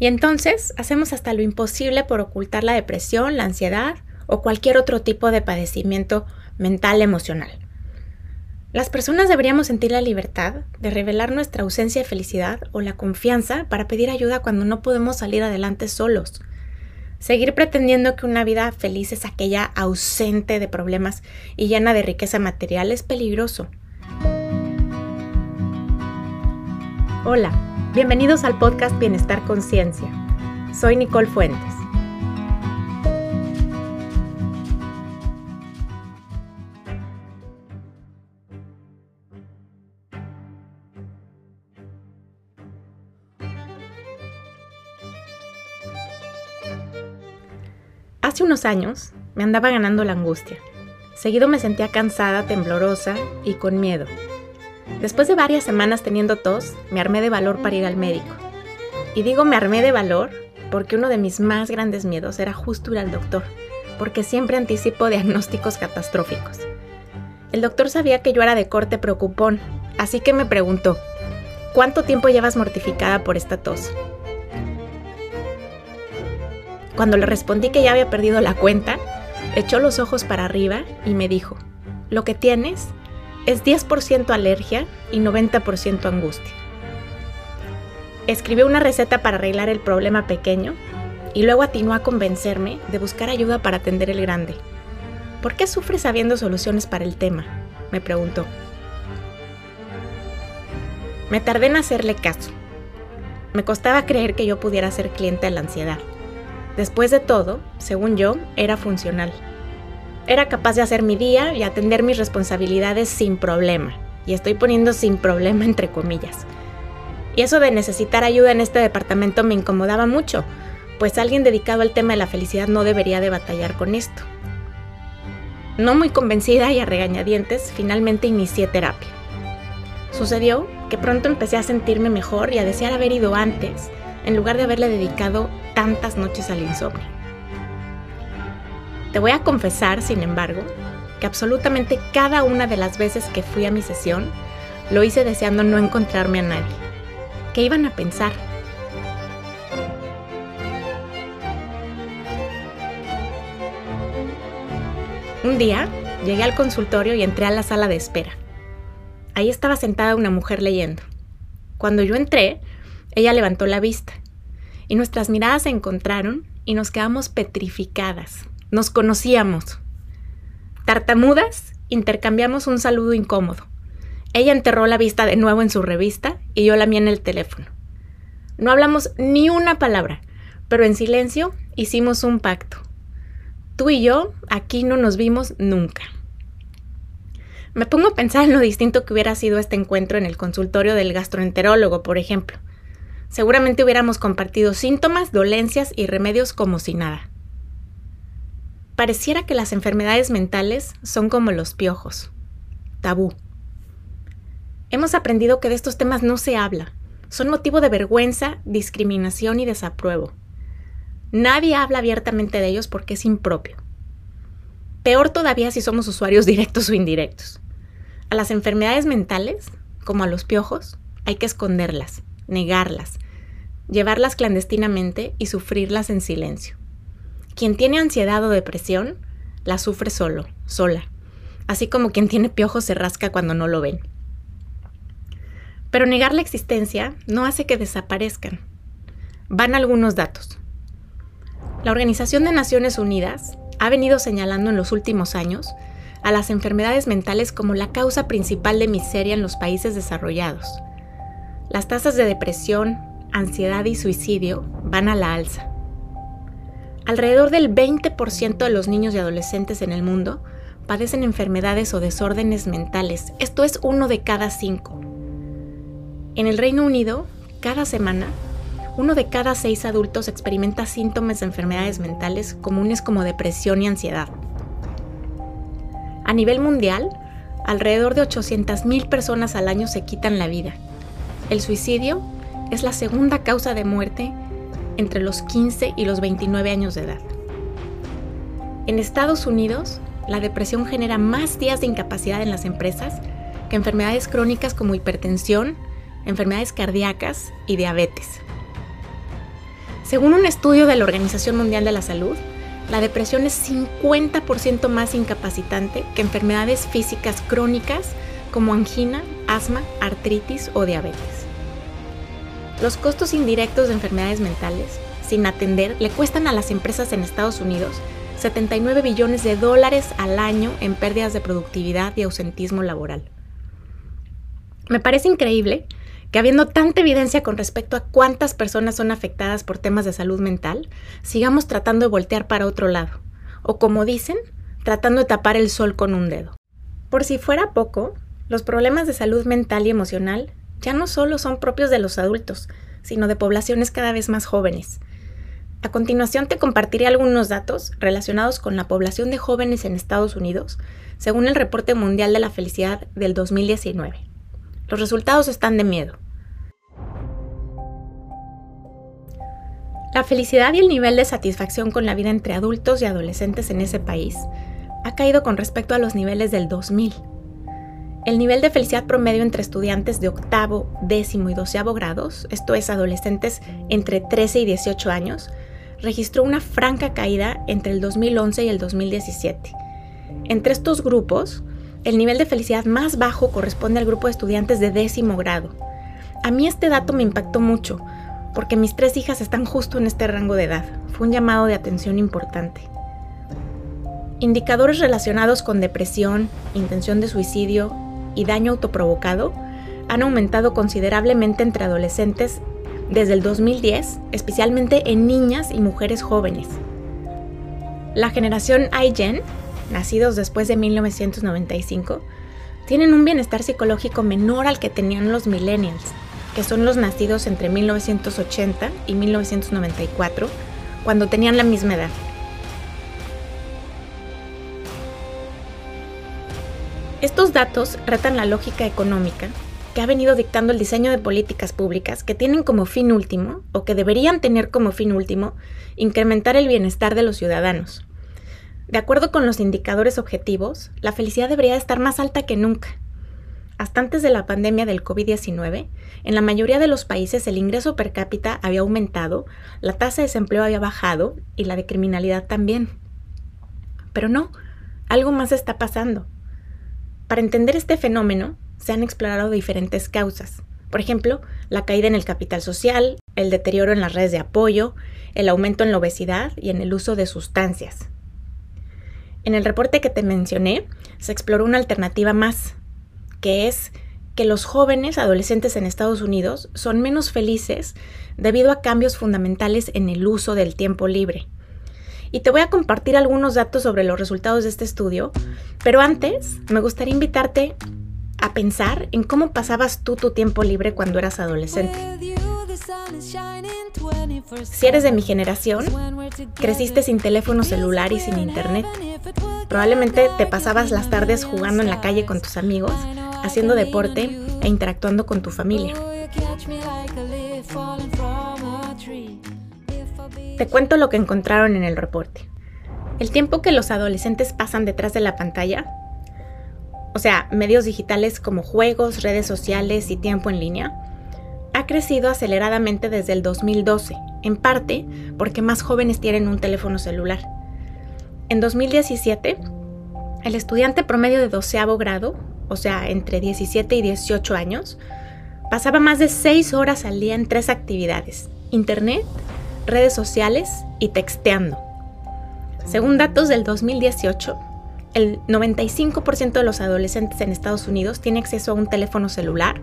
Y entonces hacemos hasta lo imposible por ocultar la depresión, la ansiedad o cualquier otro tipo de padecimiento mental emocional. Las personas deberíamos sentir la libertad de revelar nuestra ausencia de felicidad o la confianza para pedir ayuda cuando no podemos salir adelante solos. Seguir pretendiendo que una vida feliz es aquella ausente de problemas y llena de riqueza material es peligroso. Hola, bienvenidos al podcast Bienestar Conciencia. Soy Nicole Fuentes. Hace unos años me andaba ganando la angustia. Seguido me sentía cansada, temblorosa y con miedo. Después de varias semanas teniendo tos, me armé de valor para ir al médico. Y digo me armé de valor porque uno de mis más grandes miedos era justo ir al doctor, porque siempre anticipo diagnósticos catastróficos. El doctor sabía que yo era de corte preocupón, así que me preguntó, ¿cuánto tiempo llevas mortificada por esta tos? Cuando le respondí que ya había perdido la cuenta, echó los ojos para arriba y me dijo, lo que tienes es 10% alergia y 90% angustia. Escribió una receta para arreglar el problema pequeño y luego atinó a convencerme de buscar ayuda para atender el grande. ¿Por qué sufres sabiendo soluciones para el tema? me preguntó. Me tardé en hacerle caso. Me costaba creer que yo pudiera ser cliente de la ansiedad. Después de todo, según yo, era funcional. Era capaz de hacer mi día y atender mis responsabilidades sin problema. Y estoy poniendo sin problema entre comillas. Y eso de necesitar ayuda en este departamento me incomodaba mucho, pues alguien dedicado al tema de la felicidad no debería de batallar con esto. No muy convencida y a regañadientes, finalmente inicié terapia. Sucedió que pronto empecé a sentirme mejor y a desear haber ido antes, en lugar de haberle dedicado tantas noches al insomnio. Te voy a confesar, sin embargo, que absolutamente cada una de las veces que fui a mi sesión lo hice deseando no encontrarme a nadie. ¿Qué iban a pensar? Un día llegué al consultorio y entré a la sala de espera. Ahí estaba sentada una mujer leyendo. Cuando yo entré, ella levantó la vista y nuestras miradas se encontraron y nos quedamos petrificadas. Nos conocíamos. Tartamudas, intercambiamos un saludo incómodo. Ella enterró la vista de nuevo en su revista y yo la mía en el teléfono. No hablamos ni una palabra, pero en silencio hicimos un pacto. Tú y yo aquí no nos vimos nunca. Me pongo a pensar en lo distinto que hubiera sido este encuentro en el consultorio del gastroenterólogo, por ejemplo. Seguramente hubiéramos compartido síntomas, dolencias y remedios como si nada. Pareciera que las enfermedades mentales son como los piojos. Tabú. Hemos aprendido que de estos temas no se habla. Son motivo de vergüenza, discriminación y desapruebo. Nadie habla abiertamente de ellos porque es impropio. Peor todavía si somos usuarios directos o indirectos. A las enfermedades mentales, como a los piojos, hay que esconderlas, negarlas, llevarlas clandestinamente y sufrirlas en silencio. Quien tiene ansiedad o depresión, la sufre solo, sola, así como quien tiene piojos se rasca cuando no lo ven. Pero negar la existencia no hace que desaparezcan. Van algunos datos. La Organización de Naciones Unidas ha venido señalando en los últimos años a las enfermedades mentales como la causa principal de miseria en los países desarrollados. Las tasas de depresión, ansiedad y suicidio van a la alza. Alrededor del 20% de los niños y adolescentes en el mundo padecen enfermedades o desórdenes mentales. Esto es uno de cada cinco. En el Reino Unido, cada semana, uno de cada seis adultos experimenta síntomas de enfermedades mentales comunes como depresión y ansiedad. A nivel mundial, alrededor de 800.000 personas al año se quitan la vida. El suicidio es la segunda causa de muerte entre los 15 y los 29 años de edad. En Estados Unidos, la depresión genera más días de incapacidad en las empresas que enfermedades crónicas como hipertensión, enfermedades cardíacas y diabetes. Según un estudio de la Organización Mundial de la Salud, la depresión es 50% más incapacitante que enfermedades físicas crónicas como angina, asma, artritis o diabetes. Los costos indirectos de enfermedades mentales, sin atender, le cuestan a las empresas en Estados Unidos 79 billones de dólares al año en pérdidas de productividad y ausentismo laboral. Me parece increíble que habiendo tanta evidencia con respecto a cuántas personas son afectadas por temas de salud mental, sigamos tratando de voltear para otro lado, o como dicen, tratando de tapar el sol con un dedo. Por si fuera poco, los problemas de salud mental y emocional ya no solo son propios de los adultos, sino de poblaciones cada vez más jóvenes. A continuación te compartiré algunos datos relacionados con la población de jóvenes en Estados Unidos, según el Reporte Mundial de la Felicidad del 2019. Los resultados están de miedo. La felicidad y el nivel de satisfacción con la vida entre adultos y adolescentes en ese país ha caído con respecto a los niveles del 2000. El nivel de felicidad promedio entre estudiantes de octavo, décimo y doceavo grados, esto es adolescentes entre 13 y 18 años, registró una franca caída entre el 2011 y el 2017. Entre estos grupos, el nivel de felicidad más bajo corresponde al grupo de estudiantes de décimo grado. A mí este dato me impactó mucho, porque mis tres hijas están justo en este rango de edad. Fue un llamado de atención importante. Indicadores relacionados con depresión, intención de suicidio y daño autoprovocado han aumentado considerablemente entre adolescentes desde el 2010, especialmente en niñas y mujeres jóvenes. La generación iGen nacidos después de 1995, tienen un bienestar psicológico menor al que tenían los millennials, que son los nacidos entre 1980 y 1994, cuando tenían la misma edad. Estos datos retan la lógica económica que ha venido dictando el diseño de políticas públicas que tienen como fin último, o que deberían tener como fin último, incrementar el bienestar de los ciudadanos. De acuerdo con los indicadores objetivos, la felicidad debería estar más alta que nunca. Hasta antes de la pandemia del COVID-19, en la mayoría de los países el ingreso per cápita había aumentado, la tasa de desempleo había bajado y la de criminalidad también. Pero no, algo más está pasando. Para entender este fenómeno, se han explorado diferentes causas. Por ejemplo, la caída en el capital social, el deterioro en las redes de apoyo, el aumento en la obesidad y en el uso de sustancias. En el reporte que te mencioné, se exploró una alternativa más, que es que los jóvenes adolescentes en Estados Unidos son menos felices debido a cambios fundamentales en el uso del tiempo libre. Y te voy a compartir algunos datos sobre los resultados de este estudio, pero antes me gustaría invitarte a pensar en cómo pasabas tú tu tiempo libre cuando eras adolescente. Si eres de mi generación, creciste sin teléfono celular y sin internet. Probablemente te pasabas las tardes jugando en la calle con tus amigos, haciendo deporte e interactuando con tu familia. Te cuento lo que encontraron en el reporte. El tiempo que los adolescentes pasan detrás de la pantalla, o sea, medios digitales como juegos, redes sociales y tiempo en línea, ha crecido aceleradamente desde el 2012, en parte porque más jóvenes tienen un teléfono celular. En 2017, el estudiante promedio de doceavo grado, o sea, entre 17 y 18 años, pasaba más de 6 horas al día en tres actividades, Internet, redes sociales y texteando. Según datos del 2018, el 95% de los adolescentes en Estados Unidos tiene acceso a un teléfono celular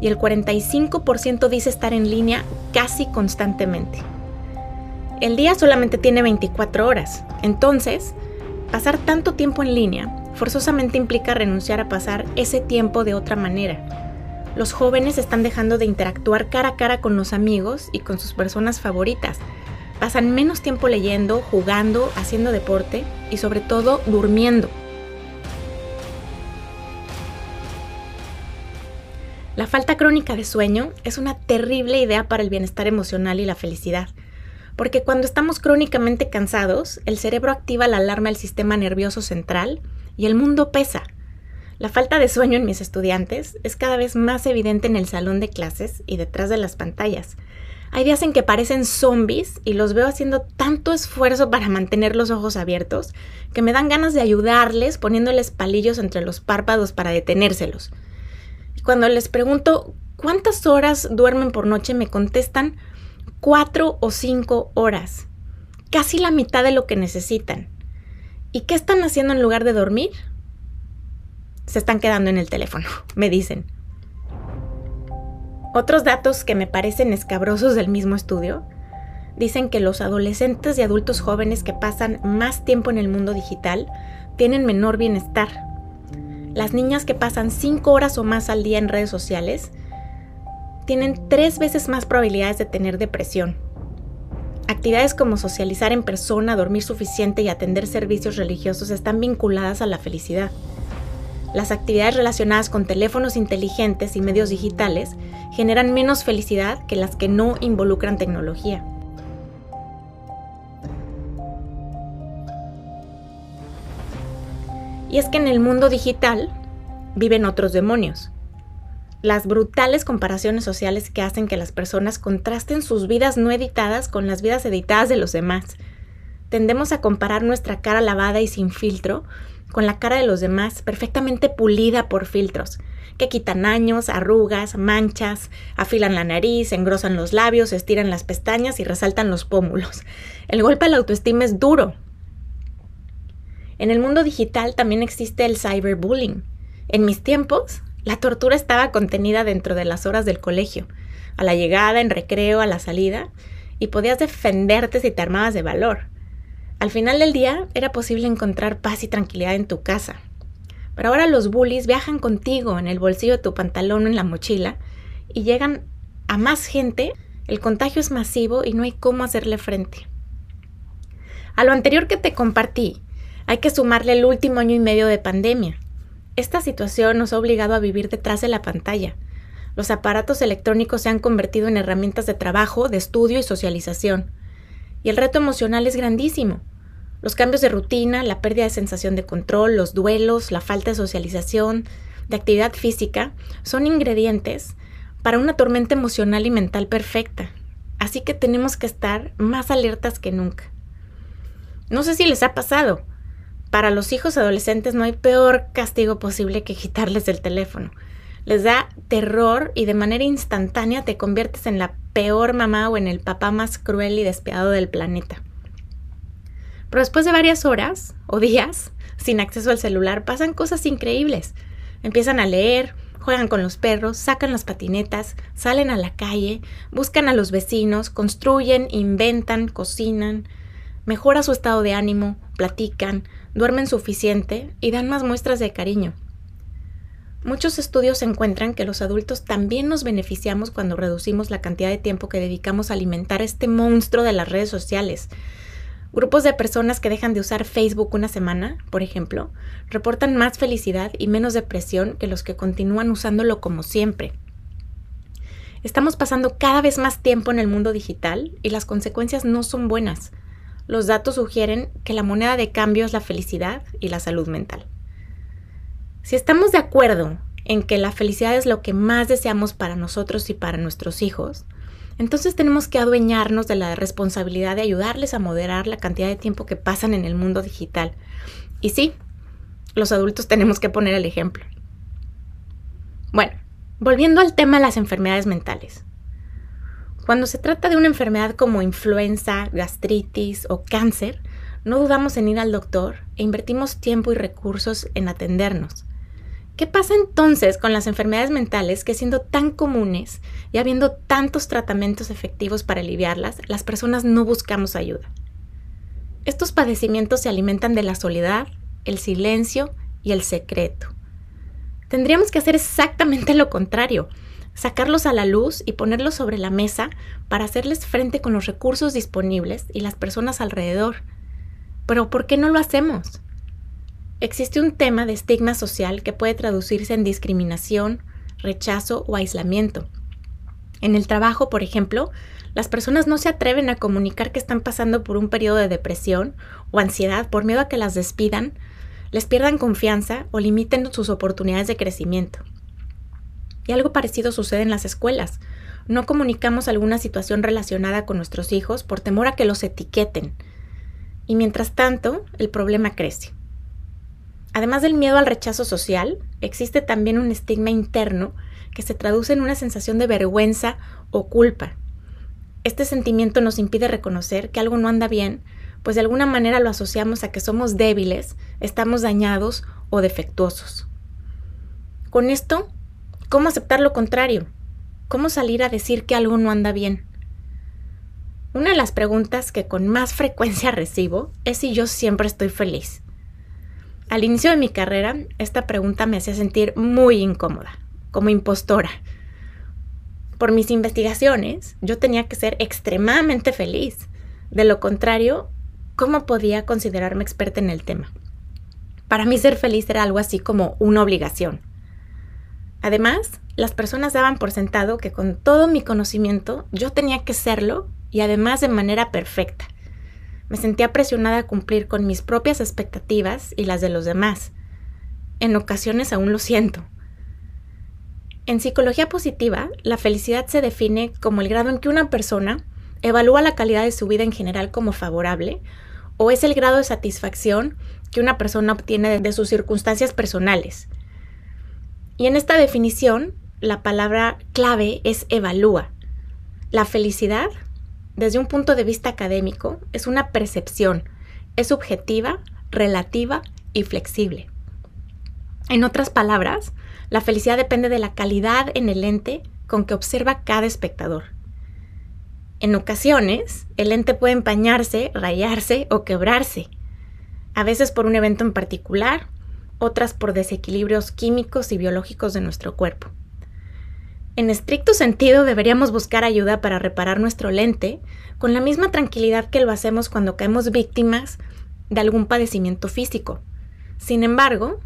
y el 45% dice estar en línea casi constantemente. El día solamente tiene 24 horas, entonces, pasar tanto tiempo en línea forzosamente implica renunciar a pasar ese tiempo de otra manera. Los jóvenes están dejando de interactuar cara a cara con los amigos y con sus personas favoritas, pasan menos tiempo leyendo, jugando, haciendo deporte y sobre todo durmiendo. La falta crónica de sueño es una terrible idea para el bienestar emocional y la felicidad, porque cuando estamos crónicamente cansados, el cerebro activa la alarma del sistema nervioso central y el mundo pesa. La falta de sueño en mis estudiantes es cada vez más evidente en el salón de clases y detrás de las pantallas, Hay días en que parecen zombies y los veo haciendo tanto esfuerzo para mantener los ojos abiertos que me dan ganas de ayudarles poniéndoles palillos entre los párpados para detenérselos. Y cuando les pregunto cuántas horas duermen por noche me contestan cuatro o cinco horas, casi la mitad de lo que necesitan. ¿Y qué están haciendo en lugar de dormir? Se están quedando en el teléfono, me dicen. Otros datos que me parecen escabrosos del mismo estudio dicen que los adolescentes y adultos jóvenes que pasan más tiempo en el mundo digital tienen menor bienestar. Las niñas que pasan 5 horas o más al día en redes sociales tienen tres veces más probabilidades de tener depresión. Actividades como socializar en persona, dormir suficiente y atender servicios religiosos están vinculadas a la felicidad. Las actividades relacionadas con teléfonos inteligentes y medios digitales generan menos felicidad que las que no involucran tecnología. Y es que en el mundo digital viven otros demonios. Las brutales comparaciones sociales que hacen que las personas contrasten sus vidas no editadas con las vidas editadas de los demás. Tendemos a comparar nuestra cara lavada y sin filtro con la cara de los demás perfectamente pulida por filtros, que quitan años, arrugas, manchas, afilan la nariz, engrosan los labios, estiran las pestañas y resaltan los pómulos. El golpe a la autoestima es duro. En el mundo digital también existe el cyberbullying. En mis tiempos, la tortura estaba contenida dentro de las horas del colegio, a la llegada, en recreo, a la salida, y podías defenderte si te armabas de valor. Al final del día era posible encontrar paz y tranquilidad en tu casa. Pero ahora los bullies viajan contigo en el bolsillo de tu pantalón o en la mochila y llegan a más gente, el contagio es masivo y no hay cómo hacerle frente. A lo anterior que te compartí, hay que sumarle el último año y medio de pandemia. Esta situación nos ha obligado a vivir detrás de la pantalla. Los aparatos electrónicos se han convertido en herramientas de trabajo, de estudio y socialización. Y el reto emocional es grandísimo. Los cambios de rutina, la pérdida de sensación de control, los duelos, la falta de socialización, de actividad física, son ingredientes para una tormenta emocional y mental perfecta. Así que tenemos que estar más alertas que nunca. No sé si les ha pasado. Para los hijos adolescentes no hay peor castigo posible que quitarles el teléfono. Les da terror y de manera instantánea te conviertes en la peor mamá o en el papá más cruel y despiadado del planeta. Pero después de varias horas o días sin acceso al celular pasan cosas increíbles. Empiezan a leer, juegan con los perros, sacan las patinetas, salen a la calle, buscan a los vecinos, construyen, inventan, cocinan, mejora su estado de ánimo, platican, duermen suficiente y dan más muestras de cariño. Muchos estudios encuentran que los adultos también nos beneficiamos cuando reducimos la cantidad de tiempo que dedicamos a alimentar este monstruo de las redes sociales. Grupos de personas que dejan de usar Facebook una semana, por ejemplo, reportan más felicidad y menos depresión que los que continúan usándolo como siempre. Estamos pasando cada vez más tiempo en el mundo digital y las consecuencias no son buenas. Los datos sugieren que la moneda de cambio es la felicidad y la salud mental. Si estamos de acuerdo en que la felicidad es lo que más deseamos para nosotros y para nuestros hijos, entonces tenemos que adueñarnos de la responsabilidad de ayudarles a moderar la cantidad de tiempo que pasan en el mundo digital. Y sí, los adultos tenemos que poner el ejemplo. Bueno, volviendo al tema de las enfermedades mentales. Cuando se trata de una enfermedad como influenza, gastritis o cáncer, no dudamos en ir al doctor e invertimos tiempo y recursos en atendernos. ¿Qué pasa entonces con las enfermedades mentales que siendo tan comunes y habiendo tantos tratamientos efectivos para aliviarlas, las personas no buscamos ayuda? Estos padecimientos se alimentan de la soledad, el silencio y el secreto. Tendríamos que hacer exactamente lo contrario, sacarlos a la luz y ponerlos sobre la mesa para hacerles frente con los recursos disponibles y las personas alrededor. Pero ¿por qué no lo hacemos? Existe un tema de estigma social que puede traducirse en discriminación, rechazo o aislamiento. En el trabajo, por ejemplo, las personas no se atreven a comunicar que están pasando por un periodo de depresión o ansiedad por miedo a que las despidan, les pierdan confianza o limiten sus oportunidades de crecimiento. Y algo parecido sucede en las escuelas. no comunicamos alguna situación relacionada con nuestros hijos por temor a que los etiqueten. Y mientras tanto, el problema crece. Además del miedo al rechazo social, existe también un estigma interno que se traduce en una sensación de vergüenza o culpa. Este sentimiento nos impide reconocer que algo no anda bien, pues de alguna manera lo asociamos a que somos débiles, estamos dañados o defectuosos. Con esto, ¿cómo aceptar lo contrario? ¿Cómo salir a decir que algo no anda bien? Una de las preguntas que con más frecuencia recibo es si yo siempre estoy feliz. Al inicio de mi carrera, esta pregunta me hacía sentir muy incómoda, como impostora. Por mis investigaciones, yo tenía que ser extremadamente feliz. De lo contrario, ¿cómo podía considerarme experta en el tema? Para mí ser feliz era algo así como una obligación. Además, las personas daban por sentado que con todo mi conocimiento yo tenía que serlo y además de manera perfecta. Me sentía presionada a cumplir con mis propias expectativas y las de los demás. En ocasiones aún lo siento. En psicología positiva, la felicidad se define como el grado en que una persona evalúa la calidad de su vida en general como favorable o es el grado de satisfacción que una persona obtiene de sus circunstancias personales. Y en esta definición, la palabra clave es evalúa. La felicidad desde un punto de vista académico, es una percepción, es subjetiva, relativa y flexible. En otras palabras, la felicidad depende de la calidad en el ente con que observa cada espectador. En ocasiones, el ente puede empañarse, rayarse o quebrarse, a veces por un evento en particular, otras por desequilibrios químicos y biológicos de nuestro cuerpo. En estricto sentido, deberíamos buscar ayuda para reparar nuestro lente con la misma tranquilidad que lo hacemos cuando caemos víctimas de algún padecimiento físico. Sin embargo,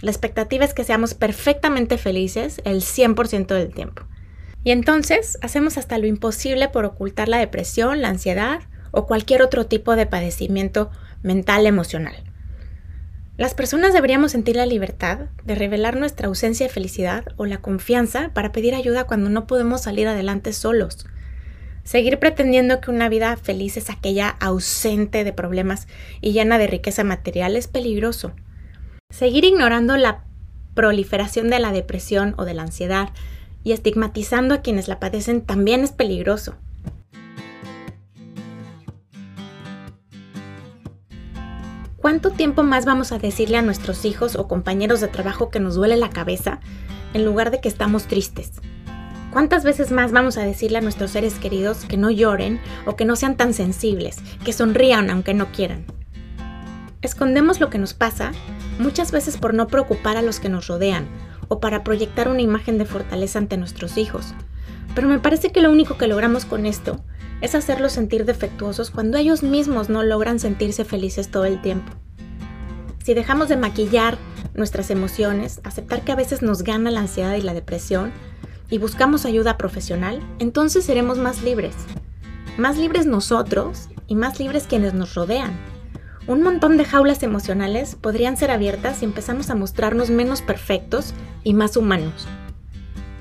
la expectativa es que seamos perfectamente felices el 100% del tiempo. Y entonces hacemos hasta lo imposible por ocultar la depresión, la ansiedad o cualquier otro tipo de padecimiento mental emocional. Las personas deberíamos sentir la libertad de revelar nuestra ausencia de felicidad o la confianza para pedir ayuda cuando no podemos salir adelante solos. Seguir pretendiendo que una vida feliz es aquella ausente de problemas y llena de riqueza material es peligroso. Seguir ignorando la proliferación de la depresión o de la ansiedad y estigmatizando a quienes la padecen también es peligroso. ¿Cuánto tiempo más vamos a decirle a nuestros hijos o compañeros de trabajo que nos duele la cabeza en lugar de que estamos tristes? ¿Cuántas veces más vamos a decirle a nuestros seres queridos que no lloren o que no sean tan sensibles, que sonrían aunque no quieran? Escondemos lo que nos pasa muchas veces por no preocupar a los que nos rodean o para proyectar una imagen de fortaleza ante nuestros hijos. Pero me parece que lo único que logramos con esto es hacerlos sentir defectuosos cuando ellos mismos no logran sentirse felices todo el tiempo. Si dejamos de maquillar nuestras emociones, aceptar que a veces nos gana la ansiedad y la depresión y buscamos ayuda profesional, entonces seremos más libres. Más libres nosotros y más libres quienes nos rodean. Un montón de jaulas emocionales podrían ser abiertas si empezamos a mostrarnos menos perfectos y más humanos.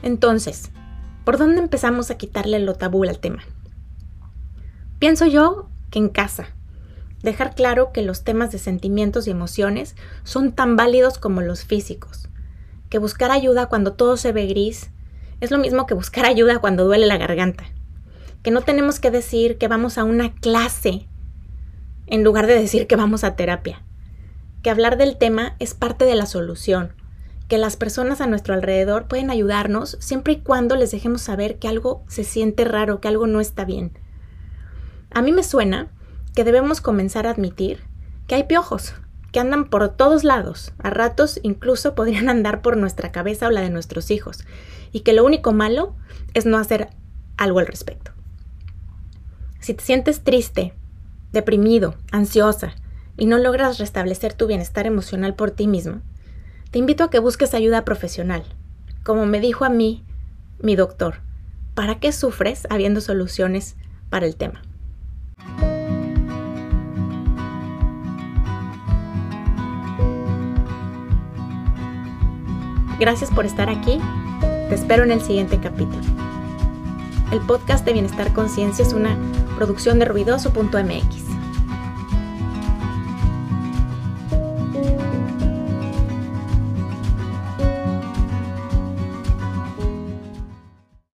Entonces, ¿por dónde empezamos a quitarle lo tabú al tema? Pienso yo que en casa. Dejar claro que los temas de sentimientos y emociones son tan válidos como los físicos. Que buscar ayuda cuando todo se ve gris es lo mismo que buscar ayuda cuando duele la garganta. Que no tenemos que decir que vamos a una clase en lugar de decir que vamos a terapia. Que hablar del tema es parte de la solución. Que las personas a nuestro alrededor pueden ayudarnos siempre y cuando les dejemos saber que algo se siente raro, que algo no está bien a mí me suena que debemos comenzar a admitir que hay piojos, que andan por todos lados, a ratos incluso podrían andar por nuestra cabeza o la de nuestros hijos, y que lo único malo es no hacer algo al respecto. Si te sientes triste, deprimido, ansiosa y no logras restablecer tu bienestar emocional por ti mismo, te invito a que busques ayuda profesional. Como me dijo a mí mi doctor, ¿para qué sufres habiendo soluciones para el tema? Gracias por estar aquí. Te espero en el siguiente capítulo. el podcast de Bienestar Conciencia es una producción de ruidoso.mx.